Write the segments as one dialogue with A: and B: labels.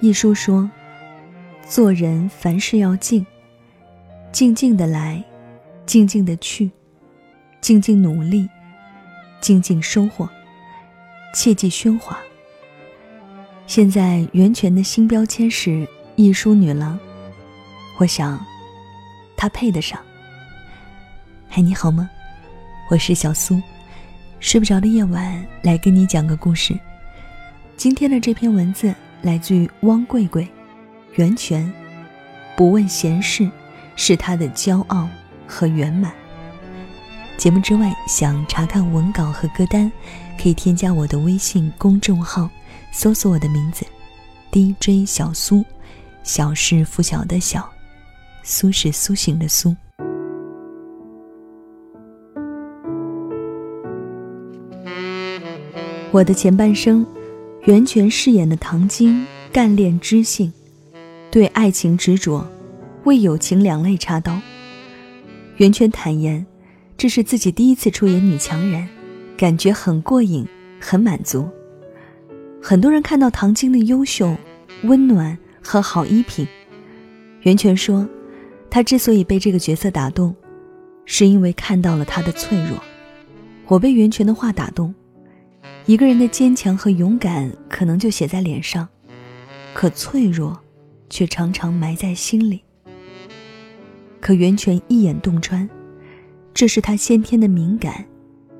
A: 一书说：“做人凡事要静，静静的来，静静的去，静静努力，静静收获，切忌喧哗。”现在袁泉的新标签是一书女郎，我想，她配得上。嗨，你好吗？我是小苏，睡不着的夜晚来跟你讲个故事。今天的这篇文字。来自于汪贵贵，源泉，不问闲事，是他的骄傲和圆满。节目之外，想查看文稿和歌单，可以添加我的微信公众号，搜索我的名字，DJ 小苏，小是拂晓的小，苏是苏醒的苏。我的前半生。袁泉饰演的唐晶干练知性，对爱情执着，为友情两肋插刀。袁泉坦言，这是自己第一次出演女强人，感觉很过瘾，很满足。很多人看到唐晶的优秀、温暖和好衣品，袁泉说，她之所以被这个角色打动，是因为看到了她的脆弱。我被袁泉的话打动。一个人的坚强和勇敢可能就写在脸上，可脆弱，却常常埋在心里。可袁泉一眼洞穿，这是他先天的敏感，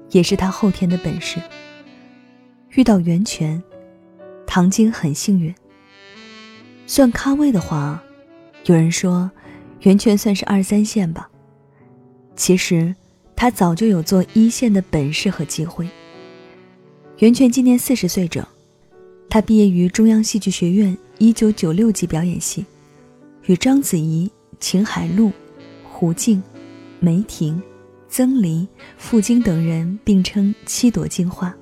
A: 也是他后天的本事。遇到袁泉，唐晶很幸运。算咖位的话，有人说，袁泉算是二三线吧。其实，他早就有做一线的本事和机会。袁泉今年四十岁整，她毕业于中央戏剧学院一九九六级表演系，与章子怡、秦海璐、胡静、梅婷、曾黎、傅菁等人并称“七朵金花”。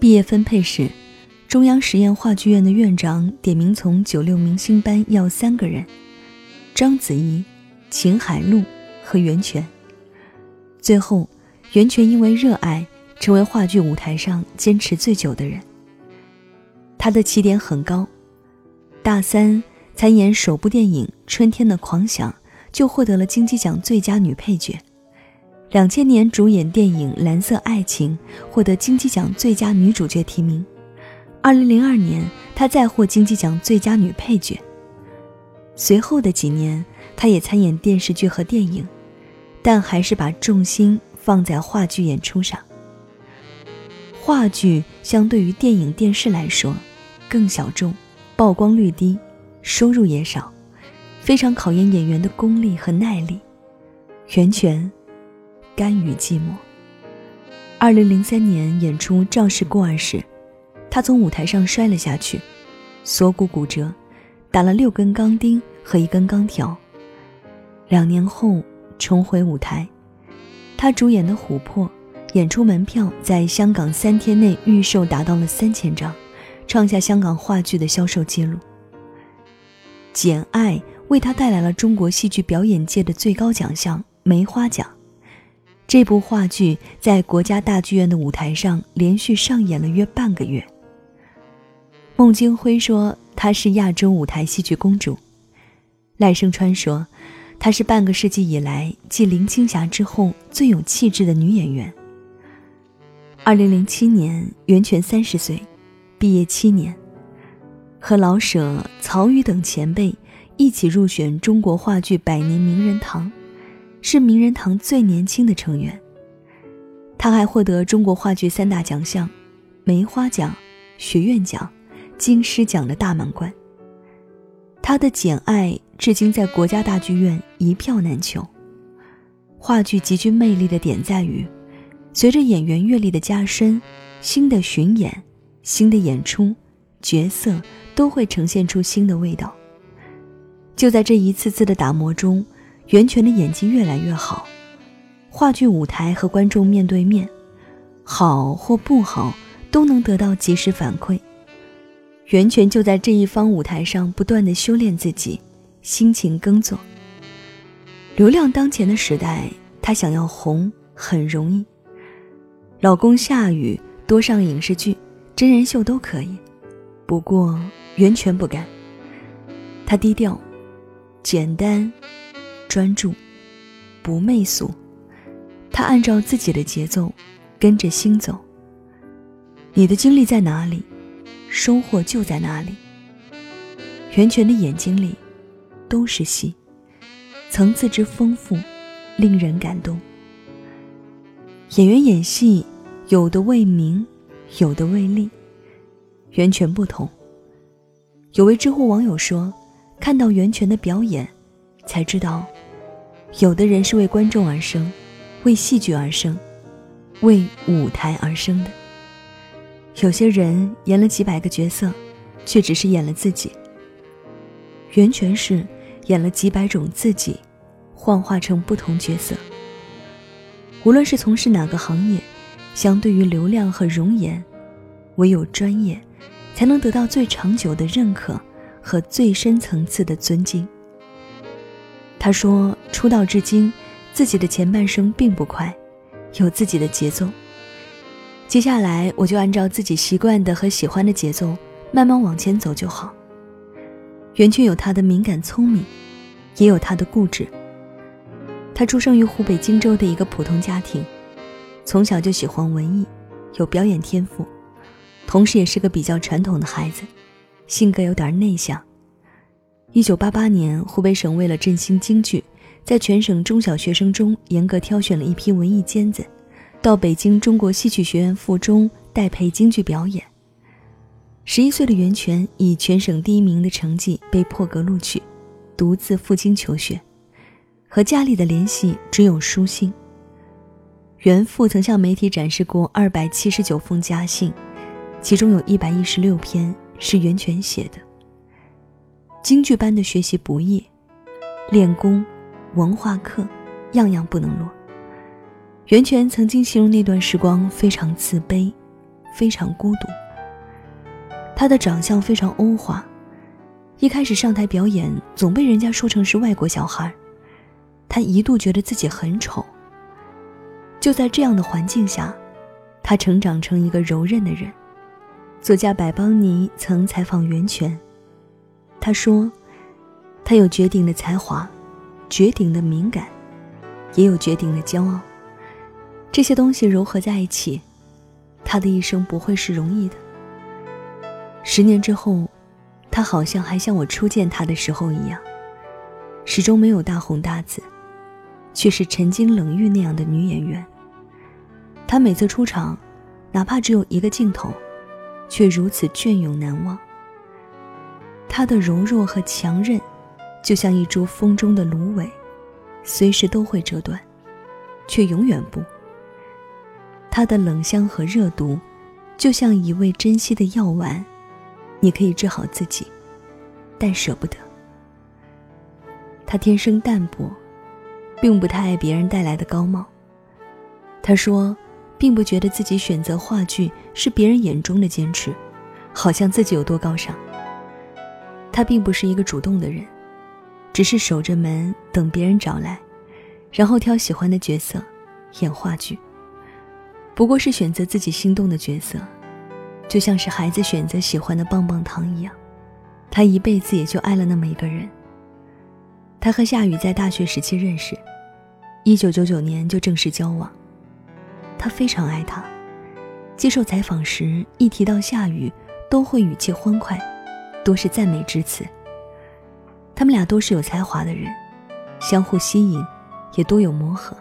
A: 毕业分配时，中央实验话剧院的院长点名从九六明星班要三个人：章子怡、秦海璐和袁泉。最后，袁泉因为热爱。成为话剧舞台上坚持最久的人。她的起点很高，大三参演首部电影《春天的狂想》，就获得了金鸡奖最佳女配角。两千年主演电影《蓝色爱情》，获得金鸡奖最佳女主角提名。二零零二年，她再获金鸡奖最佳女配角。随后的几年，她也参演电视剧和电影，但还是把重心放在话剧演出上。话剧相对于电影、电视来说，更小众，曝光率低，收入也少，非常考验演员的功力和耐力。袁泉甘于寂寞。二零零三年演出《赵氏孤儿》时，他从舞台上摔了下去，锁骨骨折，打了六根钢钉和一根钢条。两年后重回舞台，他主演的《琥珀》。演出门票在香港三天内预售达到了三千张，创下香港话剧的销售记录。《简爱》为他带来了中国戏剧表演界的最高奖项梅花奖。这部话剧在国家大剧院的舞台上连续上演了约半个月。孟京辉说她是亚洲舞台戏剧公主，赖声川说她是半个世纪以来继林青霞之后最有气质的女演员。二零零七年，袁泉三十岁，毕业七年，和老舍、曹禺等前辈一起入选中国话剧百年名人堂，是名人堂最年轻的成员。他还获得中国话剧三大奖项：梅花奖、学院奖、金狮奖的大满贯。他的《简爱》至今在国家大剧院一票难求。话剧极具魅力的点在于。随着演员阅历的加深，新的巡演、新的演出，角色都会呈现出新的味道。就在这一次次的打磨中，袁泉的演技越来越好。话剧舞台和观众面对面，好或不好都能得到及时反馈。袁泉就在这一方舞台上不断的修炼自己，辛勤耕作。流量当前的时代，他想要红很容易。老公下雨多上影视剧、真人秀都可以，不过袁泉不干。他低调、简单、专注，不媚俗。他按照自己的节奏，跟着心走。你的精力在哪里，收获就在哪里。袁泉的眼睛里，都是戏，层次之丰富，令人感动。演员演戏，有的为名，有的为利，源泉不同。有位知乎网友说：“看到袁泉的表演，才知道，有的人是为观众而生。”为戏剧而生，为舞台而生的。有些人演了几百个角色，却只是演了自己。袁泉是演了几百种自己，幻化成不同角色。无论是从事哪个行业，相对于流量和容颜，唯有专业，才能得到最长久的认可和最深层次的尊敬。他说：“出道至今。”自己的前半生并不快，有自己的节奏。接下来我就按照自己习惯的和喜欢的节奏，慢慢往前走就好。袁泉有他的敏感聪明，也有他的固执。他出生于湖北荆州的一个普通家庭，从小就喜欢文艺，有表演天赋，同时也是个比较传统的孩子，性格有点内向。一九八八年，湖北省为了振兴京剧。在全省中小学生中严格挑选了一批文艺尖子，到北京中国戏曲学院附中代培京剧表演。十一岁的袁泉以全省第一名的成绩被破格录取，独自赴京求学，和家里的联系只有书信。袁父曾向媒体展示过二百七十九封家信，其中有一百一十六篇是袁泉写的。京剧班的学习不易，练功。文化课，样样不能落。袁泉曾经形容那段时光非常自卑，非常孤独。他的长相非常欧化，一开始上台表演总被人家说成是外国小孩，他一度觉得自己很丑。就在这样的环境下，他成长成一个柔韧的人。作家百邦尼曾采访袁泉，他说：“他有绝顶的才华。”绝顶的敏感，也有绝顶的骄傲。这些东西糅合在一起，他的一生不会是容易的。十年之后，他好像还像我初见他的时候一样，始终没有大红大紫，却是沉金冷玉那样的女演员。她每次出场，哪怕只有一个镜头，却如此隽永难忘。她的柔弱和强韧。就像一株风中的芦苇，随时都会折断，却永远不。她的冷香和热毒，就像一味珍惜的药丸，你可以治好自己，但舍不得。他天生淡泊，并不太爱别人带来的高帽。他说，并不觉得自己选择话剧是别人眼中的坚持，好像自己有多高尚。他并不是一个主动的人。只是守着门等别人找来，然后挑喜欢的角色演话剧。不过是选择自己心动的角色，就像是孩子选择喜欢的棒棒糖一样。他一辈子也就爱了那么一个人。他和夏雨在大学时期认识，一九九九年就正式交往。他非常爱她，接受采访时一提到夏雨，都会语气欢快，多是赞美之词。他们俩都是有才华的人，相互吸引，也多有磨合。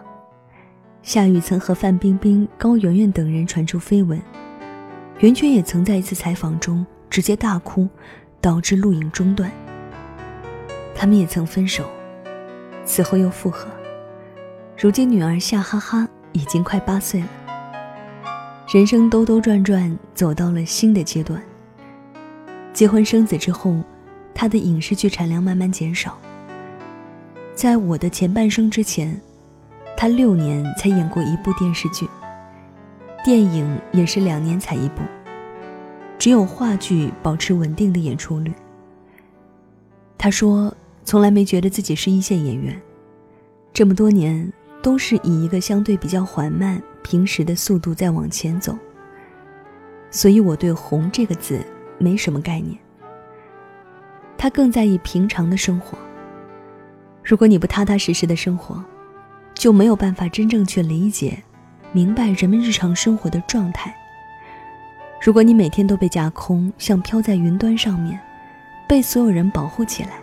A: 夏雨曾和范冰冰、高圆圆等人传出绯闻，袁泉也曾在一次采访中直接大哭，导致录影中断。他们也曾分手，此后又复合。如今女儿夏哈哈已经快八岁了，人生兜兜转转走到了新的阶段。结婚生子之后。他的影视剧产量慢慢减少。在我的前半生之前，他六年才演过一部电视剧，电影也是两年才一部，只有话剧保持稳定的演出率。他说，从来没觉得自己是一线演员，这么多年都是以一个相对比较缓慢、平时的速度在往前走，所以我对“红”这个字没什么概念。他更在意平常的生活。如果你不踏踏实实的生活，就没有办法真正去理解、明白人们日常生活的状态。如果你每天都被架空，像飘在云端上面，被所有人保护起来，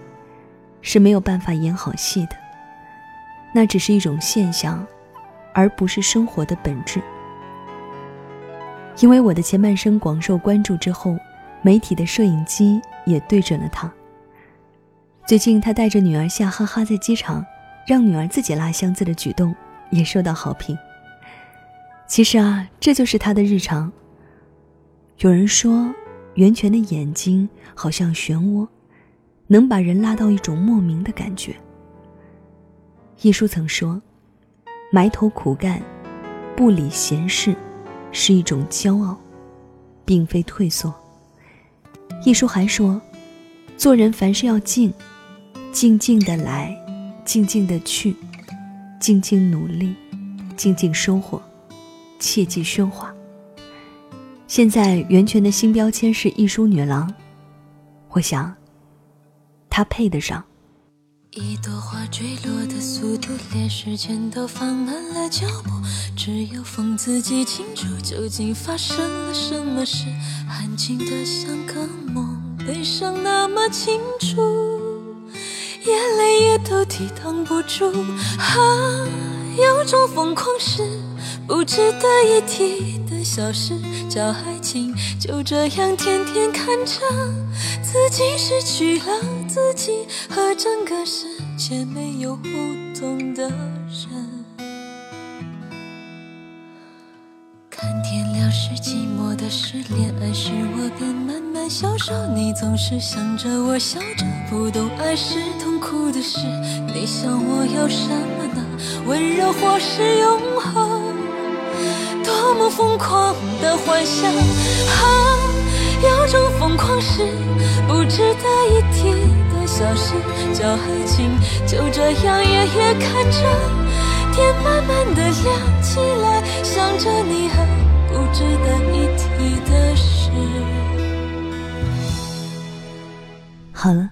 A: 是没有办法演好戏的。那只是一种现象，而不是生活的本质。因为我的前半生广受关注之后，媒体的摄影机也对准了他。最近他带着女儿笑哈哈在机场，让女儿自己拉箱子的举动也受到好评。其实啊，这就是他的日常。有人说，袁泉的眼睛好像漩涡，能把人拉到一种莫名的感觉。一书曾说：“埋头苦干，不理闲事，是一种骄傲，并非退缩。”一书还说：“做人凡事要静，静静的来，静静的去，静静努力，静静收获，切忌喧哗。”现在袁泉的新标签是艺术女郎，我想，她配得上。
B: 一朵花坠落的速度，连时间都放慢了脚步，只有风自己清楚究竟发生了什么事。安静的像个梦，悲伤那么清楚，眼泪也都抵挡不住。啊，有种疯狂是不值得一提小事。叫爱情，就这样天天看着自己失去了自己，和整个世界没有互动的人。看天亮是寂寞的事，恋爱时我便慢慢消瘦。你总是想着我笑着，不懂爱是痛苦的事。你想我要什么呢？温柔或是永恒？多么疯狂的幻想啊！有种疯狂是不值得一提的小事，叫爱情就这样夜夜看着天慢慢的亮起来，想着你和不值得一提的事。
A: 好了，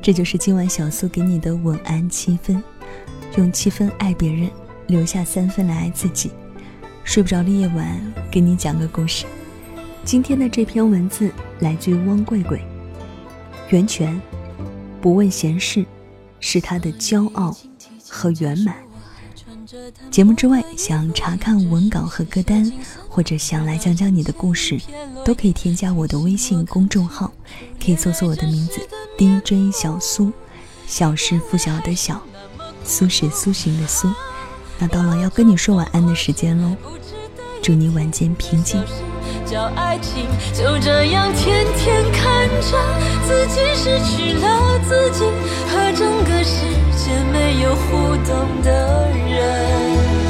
A: 这就是今晚小苏给你的晚安七分，用七分爱别人，留下三分来爱自己。睡不着的夜晚，给你讲个故事。今天的这篇文字来自于汪贵贵。源泉，不问闲事，是他的骄傲和圆满。节目之外，想查看文稿和歌单，或者想来讲讲你的故事，都可以添加我的微信公众号，可以搜索我的名字 DJ 小苏，小是拂晓的小，苏是苏醒的苏。那到了要跟你说晚安的时间喽，祝你晚间平静。
B: 叫爱情就这样天天看着自己失去了自己，和整个世界没有互动的人。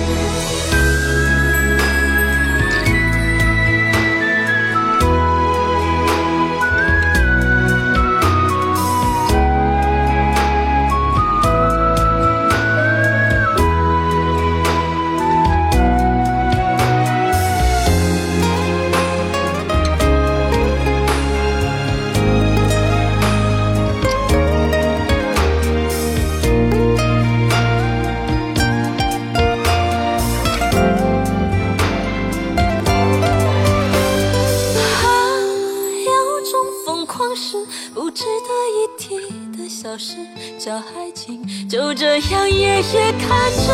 B: 也看着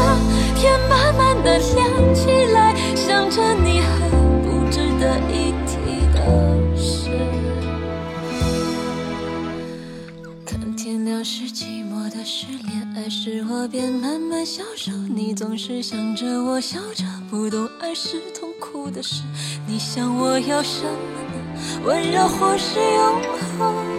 B: 天慢慢的亮起来，想着你很不值得一提的事。看天亮是寂寞的事，恋爱时我便慢慢消瘦。你总是想着我笑着，不懂爱是痛苦的事。你想我要什么呢？温柔或是永恒？